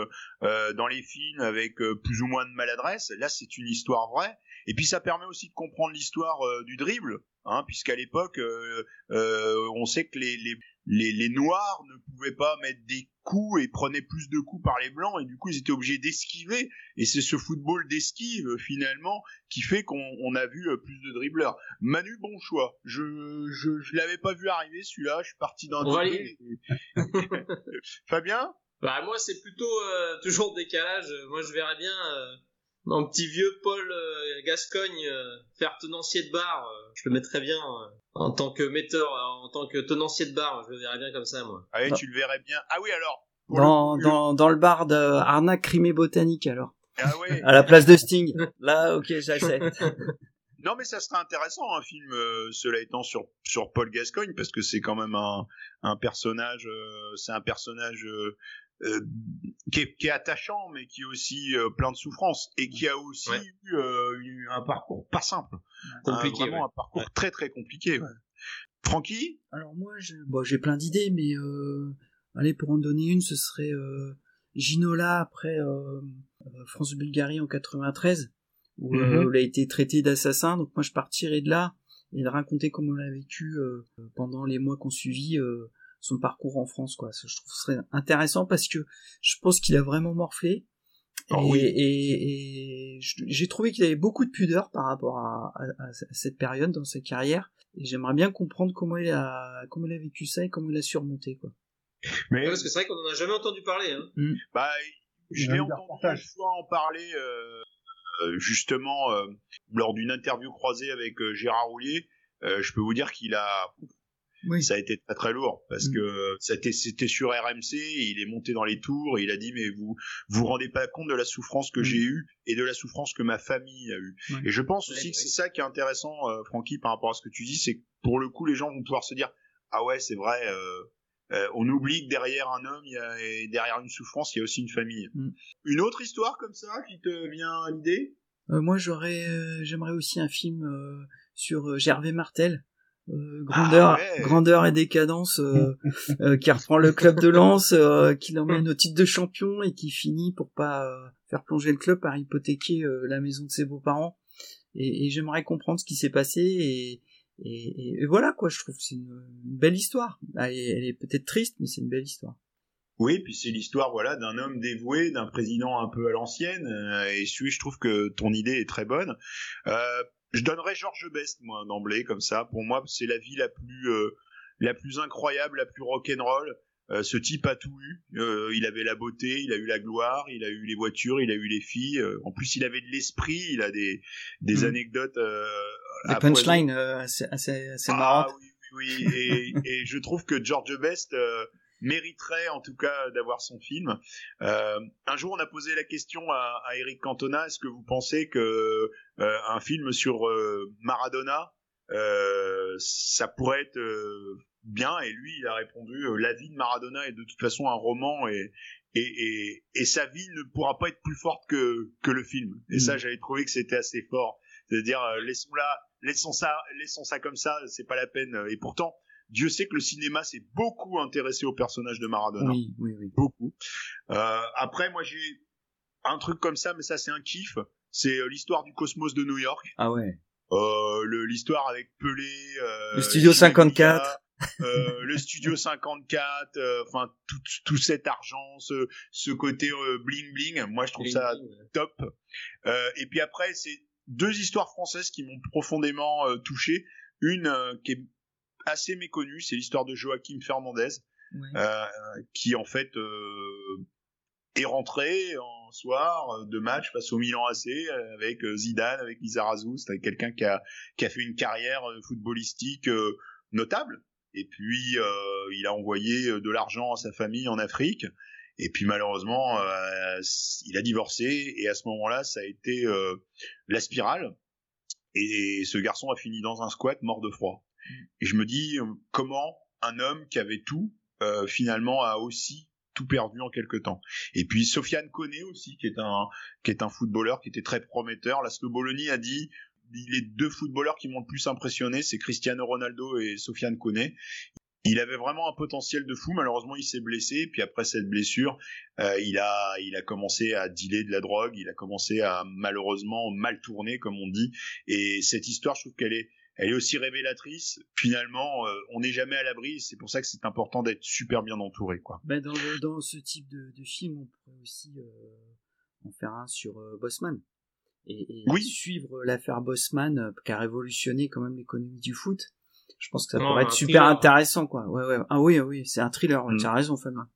euh, dans les films avec euh, plus ou moins de maladresse. Là c'est une histoire vraie. Et puis ça permet aussi de comprendre l'histoire euh, du dribble hein, puisqu'à l'époque euh, on sait que les, les les, les noirs ne pouvaient pas mettre des coups et prenaient plus de coups par les blancs et du coup ils étaient obligés d'esquiver et c'est ce football d'esquive finalement qui fait qu'on a vu euh, plus de dribbleurs. Manu bon choix. Je je, je l'avais pas vu arriver celui-là, je suis parti d'un Fabien? Bah moi c'est plutôt euh, toujours décalage. Moi je verrais bien euh, un petit vieux Paul euh, Gascogne euh, faire tenancier de bar, euh, je le mettrais bien en tant que metteur, en tant que tenancier de bar, je le verrais bien comme ça, moi. Ah oui, tu le verrais bien. Ah oui, alors. Dans, le... dans, dans le bar de Arnaque Crimée Botanique, alors. Ah oui. à la place de Sting. Là, ok, j'accepte. non, mais ça serait intéressant, un film, euh, cela étant, sur, sur Paul Gascogne, parce que c'est quand même un, un personnage, euh, c'est un personnage euh, euh, qui, est, qui, est, attachant, mais qui est aussi euh, plein de souffrances et qui a aussi ouais. eu, euh, eu, un parcours pas simple, compliqué, un, vraiment ouais. un parcours très très compliqué. Ouais. Francky? Alors moi, j'ai bon, plein d'idées, mais allez pour en donner une, ce serait Ginola après France-Bulgarie en 93, où, mm -hmm. où il a été traité d'assassin. Donc moi, je partirais de là et de raconter comment on l'a vécu pendant les mois qu'on suivit son parcours en France quoi je trouve ce serait intéressant parce que je pense qu'il a vraiment morflé oh, et, oui. et, et j'ai trouvé qu'il avait beaucoup de pudeur par rapport à, à, à, cette période dans sa carrière et j'aimerais bien comprendre comment il a comment il a vécu ça et comment il a surmonté quoi mais ouais, parce que c'est vrai qu'on en a jamais entendu parler hein. Mm. bah je l'ai entendu une fois en parler euh, justement euh, lors d'une interview croisée avec euh, Gérard Roulier euh, je peux vous dire qu'il a oui. ça a été très très lourd parce mmh. que c'était c'était sur RMC il est monté dans les tours et il a dit mais vous vous rendez pas compte de la souffrance que mmh. j'ai eue et de la souffrance que ma famille a eue ouais. et je pense aussi ouais, que c'est ça qui est intéressant euh, Francky par rapport à ce que tu dis c'est que pour le coup les gens vont pouvoir se dire ah ouais c'est vrai euh, euh, on oublie que derrière un homme il y a, et derrière une souffrance il y a aussi une famille mmh. une autre histoire comme ça qui te vient à l'idée? Moi j'aurais j'aimerais aussi un film sur Gervais Martel euh, grandeur, ah ouais. grandeur et décadence, euh, euh, qui reprend le club de Lens, qui l'emmène au titre de champion et qui finit pour pas faire plonger le club par hypothéquer la maison de ses beaux-parents. Et, et j'aimerais comprendre ce qui s'est passé et, et, et, voilà quoi. Je trouve c'est une, une, belle histoire. Elle est, elle est peut-être triste, mais c'est une belle histoire. Oui, puis c'est l'histoire voilà d'un homme dévoué, d'un président un peu à l'ancienne. et celui, je trouve que ton idée est très bonne. Euh, je donnerais Georges Best moi d'emblée comme ça. Pour moi c'est la vie la plus euh, la plus incroyable la plus rock'n'roll. Euh, ce type a tout eu. Euh, il avait la beauté il a eu la gloire il a eu les voitures il a eu les filles. En plus il avait de l'esprit il a des des mmh. anecdotes des punchlines assez assez, assez ah, marrantes. oui oui, oui. et, et je trouve que George Best mériterait en tout cas d'avoir son film. Euh, un jour, on a posé la question à, à Eric Cantona est-ce que vous pensez que euh, un film sur euh, Maradona, ça pourrait être bien? Et lui, il a répondu la vie de Maradona est de toute façon un roman et et, et, et sa vie ne pourra pas être plus forte que que le film. Et mmh. ça, j'avais trouvé que c'était assez fort. C'est-à-dire laissons là, laissons ça, laissons ça comme ça, c'est pas la peine. Et pourtant. Dieu sait que le cinéma s'est beaucoup intéressé au personnage de Maradona. Oui, oui, oui. Beaucoup. Euh, après, moi, j'ai un truc comme ça, mais ça, c'est un kiff. C'est euh, l'histoire du cosmos de New York. Ah ouais. Euh, l'histoire avec Pelé. Euh, le studio 54. Euh, le studio 54, euh, enfin tout, tout cet argent, ce, ce côté bling bling, moi je trouve bling ça ouais. top. et puis après, c'est deux histoires françaises qui m'ont profondément touché. Une qui est assez méconnu, c'est l'histoire de Joachim Fernandez, ouais. euh, qui en fait euh, est rentré en soir de match face au Milan AC avec Zidane, avec Lizarazu, c'est quelqu'un qui a, qui a fait une carrière footballistique euh, notable. Et puis euh, il a envoyé de l'argent à sa famille en Afrique. Et puis malheureusement, euh, il a divorcé et à ce moment-là, ça a été la spirale. Et ce garçon a fini dans un squat mort de froid. Et je me dis comment un homme qui avait tout, euh, finalement, a aussi tout perdu en quelque temps? Et puis Sofiane Koné aussi, qui est un qui est un footballeur qui était très prometteur. La Bologna a dit les deux footballeurs qui m'ont le plus impressionné, c'est Cristiano Ronaldo et Sofiane Koné. Il avait vraiment un potentiel de fou. Malheureusement, il s'est blessé. Puis après cette blessure, euh, il a, il a commencé à dealer de la drogue. Il a commencé à malheureusement mal tourner, comme on dit. Et cette histoire, je trouve qu'elle est, elle est aussi révélatrice. Finalement, euh, on n'est jamais à l'abri. C'est pour ça que c'est important d'être super bien entouré, quoi. Ben dans, dans ce type de, de, film, on pourrait aussi euh, en faire un sur euh, Bossman. Et, et oui. suivre l'affaire Bossman, euh, qui a révolutionné quand même l'économie du foot je pense que ça pourrait être super intéressant, quoi. Ouais, ouais. Ah oui, oui, c'est un thriller. Mm. Tu as raison, Fabien.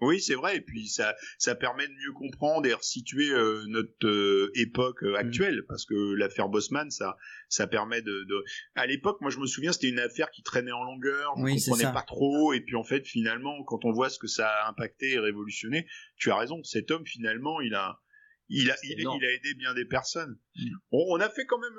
Oui, c'est vrai. Et puis ça, ça permet de mieux comprendre et resituer euh, notre euh, époque euh, mm. actuelle, parce que l'affaire Bosman, ça, ça permet de. de... À l'époque, moi, je me souviens, c'était une affaire qui traînait en longueur. Je oui, comprenais pas trop. Et puis en fait, finalement, quand on voit ce que ça a impacté et révolutionné, tu as raison. Cet homme, finalement, il a, il a, il, a aidé bien des personnes. Mm. On, on, a fait quand même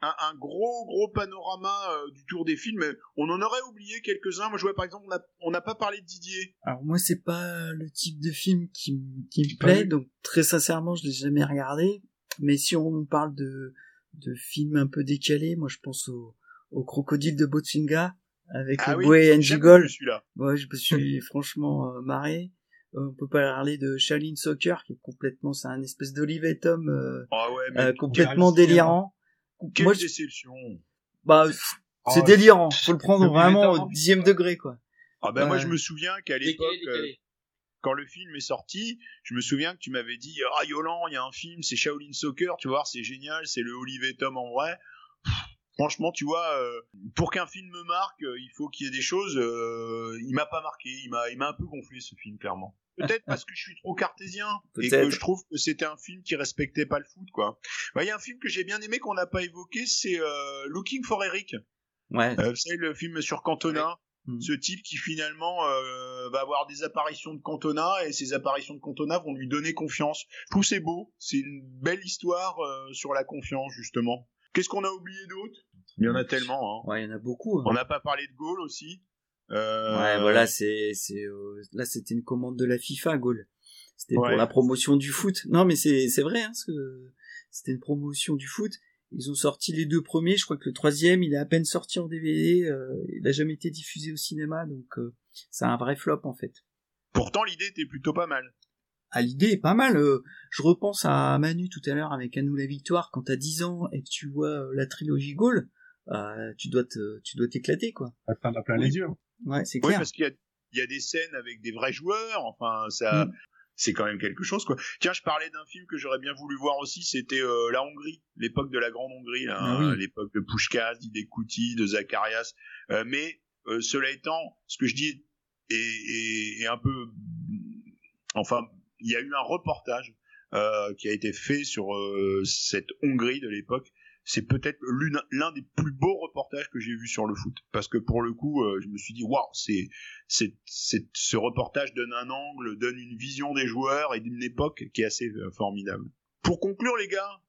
un, gros gros panorama euh, du tour des films. On en aurait oublié quelques-uns. Moi, je vois par exemple, on n'a pas parlé de Didier. Alors moi, c'est pas le type de film qui, qui me plaît, donc très sincèrement, je l'ai jamais regardé. Mais si on parle de de films un peu décalés, moi, je pense au, au Crocodile de Botsinga avec ah oui, et Angie Celui-là. Ouais, je me suis franchement euh, marré. Euh, on peut pas parler de Shaolin Soccer qui est complètement, c'est un espèce d'Olivet Tom ah ouais, complètement délirant. Quelle Moi, déception. Bah, c'est oh, délirant. Faut le prendre vraiment au dixième degré, quoi. Ah ben moi je me souviens qu'à l'époque, euh, quand le film est sorti, je me souviens que tu m'avais dit ah Yolan, il y a un film, c'est Shaolin Soccer, tu vois, c'est génial, c'est le Olivier Tom en vrai. franchement, tu vois, euh, pour qu'un film me marque, euh, il faut qu'il y ait des choses. il m'a pas marqué, il m'a, il m'a un peu gonflé ce film clairement. Peut-être parce que je suis trop cartésien et que je trouve que c'était un film qui respectait pas le foot, quoi. Il y a un film que j'ai bien aimé qu'on n'a pas évoqué, c'est euh, Looking for Eric. Ouais. Euh, c'est le film sur Cantona. Hmm. Ce type qui finalement euh, va avoir des apparitions de Cantona et ces apparitions de Cantona vont lui donner confiance. Je trouve c'est beau, c'est une belle histoire sur la confiance justement. Qu'est-ce qu'on a oublié d'autre? Il y en a tellement. Hein. Ouais, il y en a beaucoup. Hein. On n'a pas parlé de Gaulle aussi. Euh... Ouais, voilà, c'est, c'est, euh, là, c'était une commande de la FIFA, Gaulle. C'était pour la promotion du foot. Non, mais c'est, c'est vrai, hein, c'était une promotion du foot. Ils ont sorti les deux premiers. Je crois que le troisième, il est à peine sorti en DVD. Euh, il n'a jamais été diffusé au cinéma, donc euh, c'est un vrai flop en fait. Pourtant, l'idée était plutôt pas mal. Ah, l'idée est pas mal. Euh, je repense à Manu tout à l'heure avec À nous la victoire. Quand t'as 10 ans et que tu vois la trilogie Gaulle, tu dois te, tu dois t'éclater quoi. T'en as plein les yeux. Ouais, c'est clair. Oui, parce qu'il y a, il y a des scènes avec des vrais joueurs. Enfin, ça, mm. c'est quand même quelque chose, quoi. Tiens, je parlais d'un film que j'aurais bien voulu voir aussi. C'était euh, la Hongrie, l'époque de la grande Hongrie, ah hein, l'époque de Pushkas, d'Idekuti, de Zacharias. Euh, mais euh, cela étant, ce que je dis est, est, est, un peu, enfin, il y a eu un reportage qui a été fait sur cette Hongrie de l'époque c'est peut-être l'un des plus beaux reportages que j'ai vu sur le foot. Parce que pour le coup euh, je me suis dit waouh c'est ce reportage donne un angle donne une vision des joueurs et d'une époque qui est assez euh, formidable. Pour conclure les gars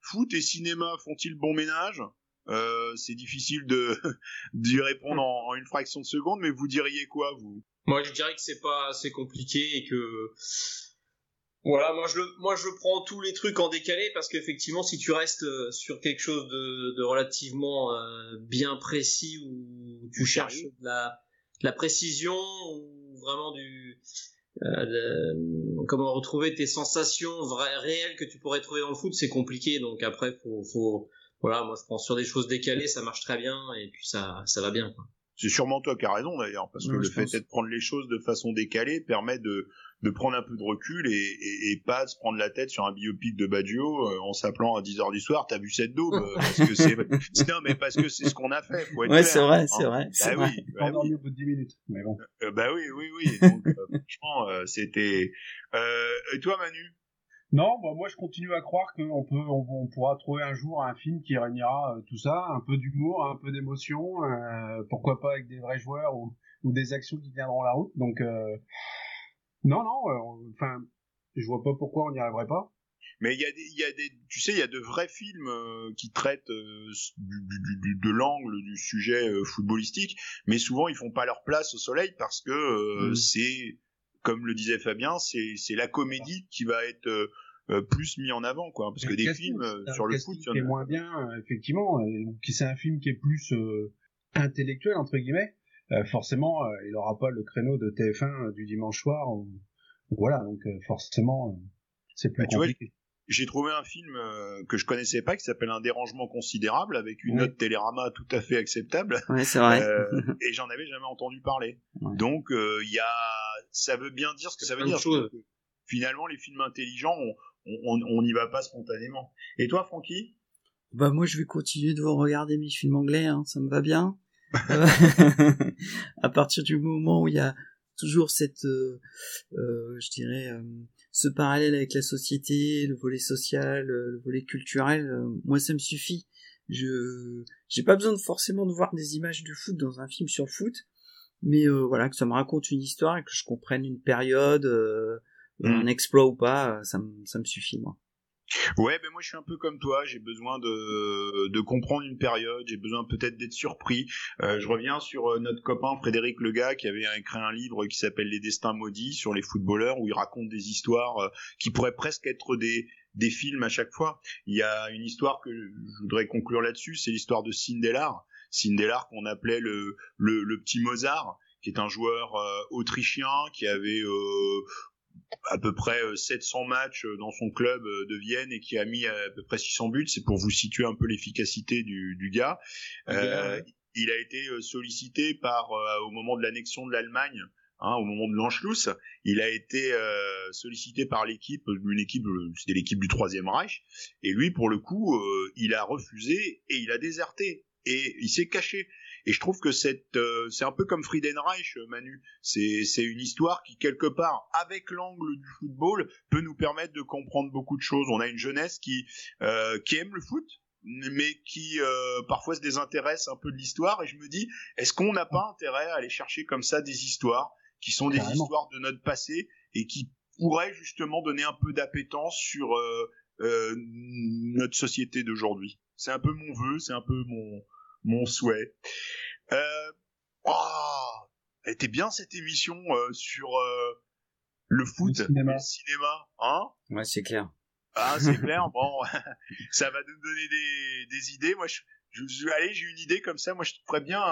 foot et cinéma font-ils bon ménage? Euh, c'est difficile de d'y répondre en, en, une fraction de seconde mais vous diriez quoi vous? Moi je dirais que c'est pas assez compliqué et que voilà, moi je le, moi je prends tous les trucs en décalé parce qu'effectivement, si tu restes euh, sur quelque chose de, de relativement euh, bien précis où tu cherches de la, la précision ou vraiment du euh, comment retrouver tes sensations vraies, réelles que tu pourrais trouver dans le foot, c'est compliqué. Donc après, faut, faut, voilà, moi je prends sur des choses décalées, ça marche très bien et puis ça, ça va bien. Quoi. C'est sûrement toi qui as raison d'ailleurs, parce que le fait de prendre les choses de façon décalée permet de, de prendre un peu de recul et, et, et, pas se prendre la tête sur un biopic de Baggio euh, en s'appelant à 10 heures du soir, t'as vu cette daube euh, parce que c'est non mais parce que c'est ce qu'on a fait. Faut être ouais, c'est vrai, c'est vrai. Bah oui, bah oui. au bout de 10 minutes. Mais bon. Euh, bah oui, oui, oui. Donc, franchement, c'était. et toi, Manu? Non, bah moi je continue à croire qu'on peut, on, pourra trouver un jour un film qui réunira tout ça, un peu d'humour, un peu d'émotion, euh, pourquoi pas avec des vrais joueurs ou, ou, des actions qui tiendront la route. Donc euh, non, non, euh, enfin, je vois pas pourquoi on n'y arriverait pas. Mais il y a des, il y a des, tu sais, il y a de vrais films euh, qui traitent euh, du, du, du, de l'angle du sujet euh, footballistique, mais souvent ils font pas leur place au soleil parce que mm. c'est, comme le disait Fabien, c'est c'est la comédie qui va être plus mis en avant, quoi. Parce que des films sur le foot, c'est moins bien, effectivement. Qui c'est un film qui est plus intellectuel entre guillemets. forcément, il aura pas le créneau de TF1 du dimanche soir. Voilà, donc forcément, c'est plus bah, compliqué j'ai trouvé un film euh, que je connaissais pas qui s'appelle Un dérangement considérable avec une note Télérama tout à fait acceptable. Ouais, c'est vrai. Euh, et j'en avais jamais entendu parler. Donc euh, il y a, ça veut bien dire ce que ça veut dire. finalement, les films intelligents, on n'y va pas spontanément. Et toi, Francky? Bah moi, je vais continuer de vous regarder mes films anglais. Hein, ça me va bien. à partir du moment où il y a toujours cette, je dirais ce parallèle avec la société, le volet social, euh, le volet culturel, euh, moi ça me suffit. Je j'ai pas besoin de forcément de voir des images de foot dans un film sur le foot, mais euh, voilà que ça me raconte une histoire et que je comprenne une période, mmh. un exploit ou pas, ça me ça me suffit moi. Ouais, ben moi je suis un peu comme toi, j'ai besoin de, de comprendre une période, j'ai besoin peut-être d'être surpris. Euh, je reviens sur euh, notre copain Frédéric Lega qui avait écrit un livre qui s'appelle Les Destins maudits sur les footballeurs où il raconte des histoires euh, qui pourraient presque être des des films à chaque fois. Il y a une histoire que je voudrais conclure là-dessus, c'est l'histoire de Sindelar. Sindelar qu'on appelait le, le, le petit Mozart qui est un joueur autrichien qui avait euh, à peu près 700 euh, matchs euh, dans son club euh, de Vienne et qui a mis à peu près 600 buts. C'est pour vous situer un peu l'efficacité du, du gars. Euh, il a été sollicité par au moment de l'annexion de l'Allemagne. Hein, au moment de l'Anschluss, il a été euh, sollicité par l'équipe, une équipe, c'était l'équipe du Troisième Reich, et lui, pour le coup, euh, il a refusé et il a déserté et il s'est caché. Et je trouve que cette, euh, c'est un peu comme Friedenreich, euh, Manu. C'est, c'est une histoire qui quelque part, avec l'angle du football, peut nous permettre de comprendre beaucoup de choses. On a une jeunesse qui, euh, qui aime le foot, mais qui euh, parfois se désintéresse un peu de l'histoire. Et je me dis, est-ce qu'on n'a pas intérêt à aller chercher comme ça des histoires qui sont des histoires de notre passé et qui pourraient justement donner un peu d'appétence sur notre société d'aujourd'hui? C'est un peu mon vœu, c'est un peu mon mon souhait. Euh, oh, elle était bien cette émission euh, sur euh, le foot, le cinéma, le cinéma hein? Ouais, c'est clair. Ah, c'est clair. bon, ça va nous donner des, des idées. Moi, je, je, allez, j'ai une idée comme ça. Moi, je ferais bien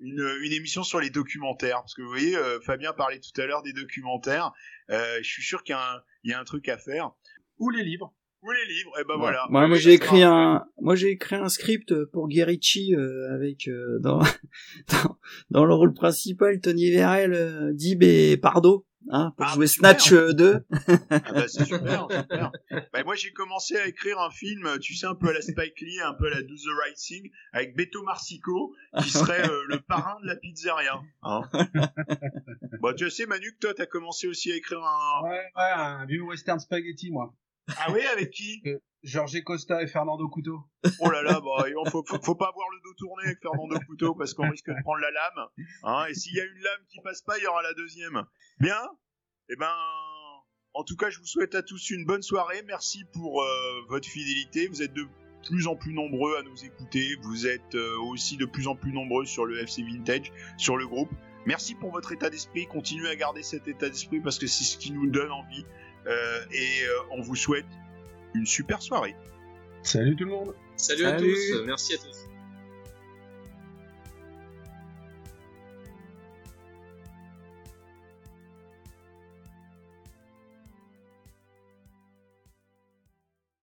une, une émission sur les documentaires, parce que vous voyez, Fabien parlait tout à l'heure des documentaires. je suis sûr qu'il y, y, a un truc à faire. Ou les livres les livres, et ben voilà. Moi, j'ai écrit un, moi j'ai écrit un script pour Guerici euh, avec euh, dans, dans, dans le rôle principal Tony Verrel, euh, Dib et Pardo. Hein, pour ah, jouer Snatch 2. ah bah c'est super, super. Bah, moi j'ai commencé à écrire un film, tu sais un peu à la Spike Lee, un peu à la Do the Right Thing, avec Beto Marsico, qui serait le parrain de la pizzeria. Hein bon tu sais Manu que toi t'as commencé aussi à écrire un... Ouais, ouais, un vieux western spaghetti moi. Ah oui, avec qui? Euh, Georges Costa et Fernando Couteau. Oh là là, bah, il faut, faut, pas avoir le dos tourné avec Fernando Couteau parce qu'on risque de prendre la lame. Hein, et s'il y a une lame qui passe pas, il y aura la deuxième. Bien? Eh ben, en tout cas, je vous souhaite à tous une bonne soirée. Merci pour euh, votre fidélité. Vous êtes de plus en plus nombreux à nous écouter. Vous êtes euh, aussi de plus en plus nombreux sur le FC Vintage, sur le groupe. Merci pour votre état d'esprit. Continuez à garder cet état d'esprit parce que c'est ce qui nous donne envie et euh, on vous souhaite une super soirée. Salut tout le monde. Salut. à tous. Merci à tous.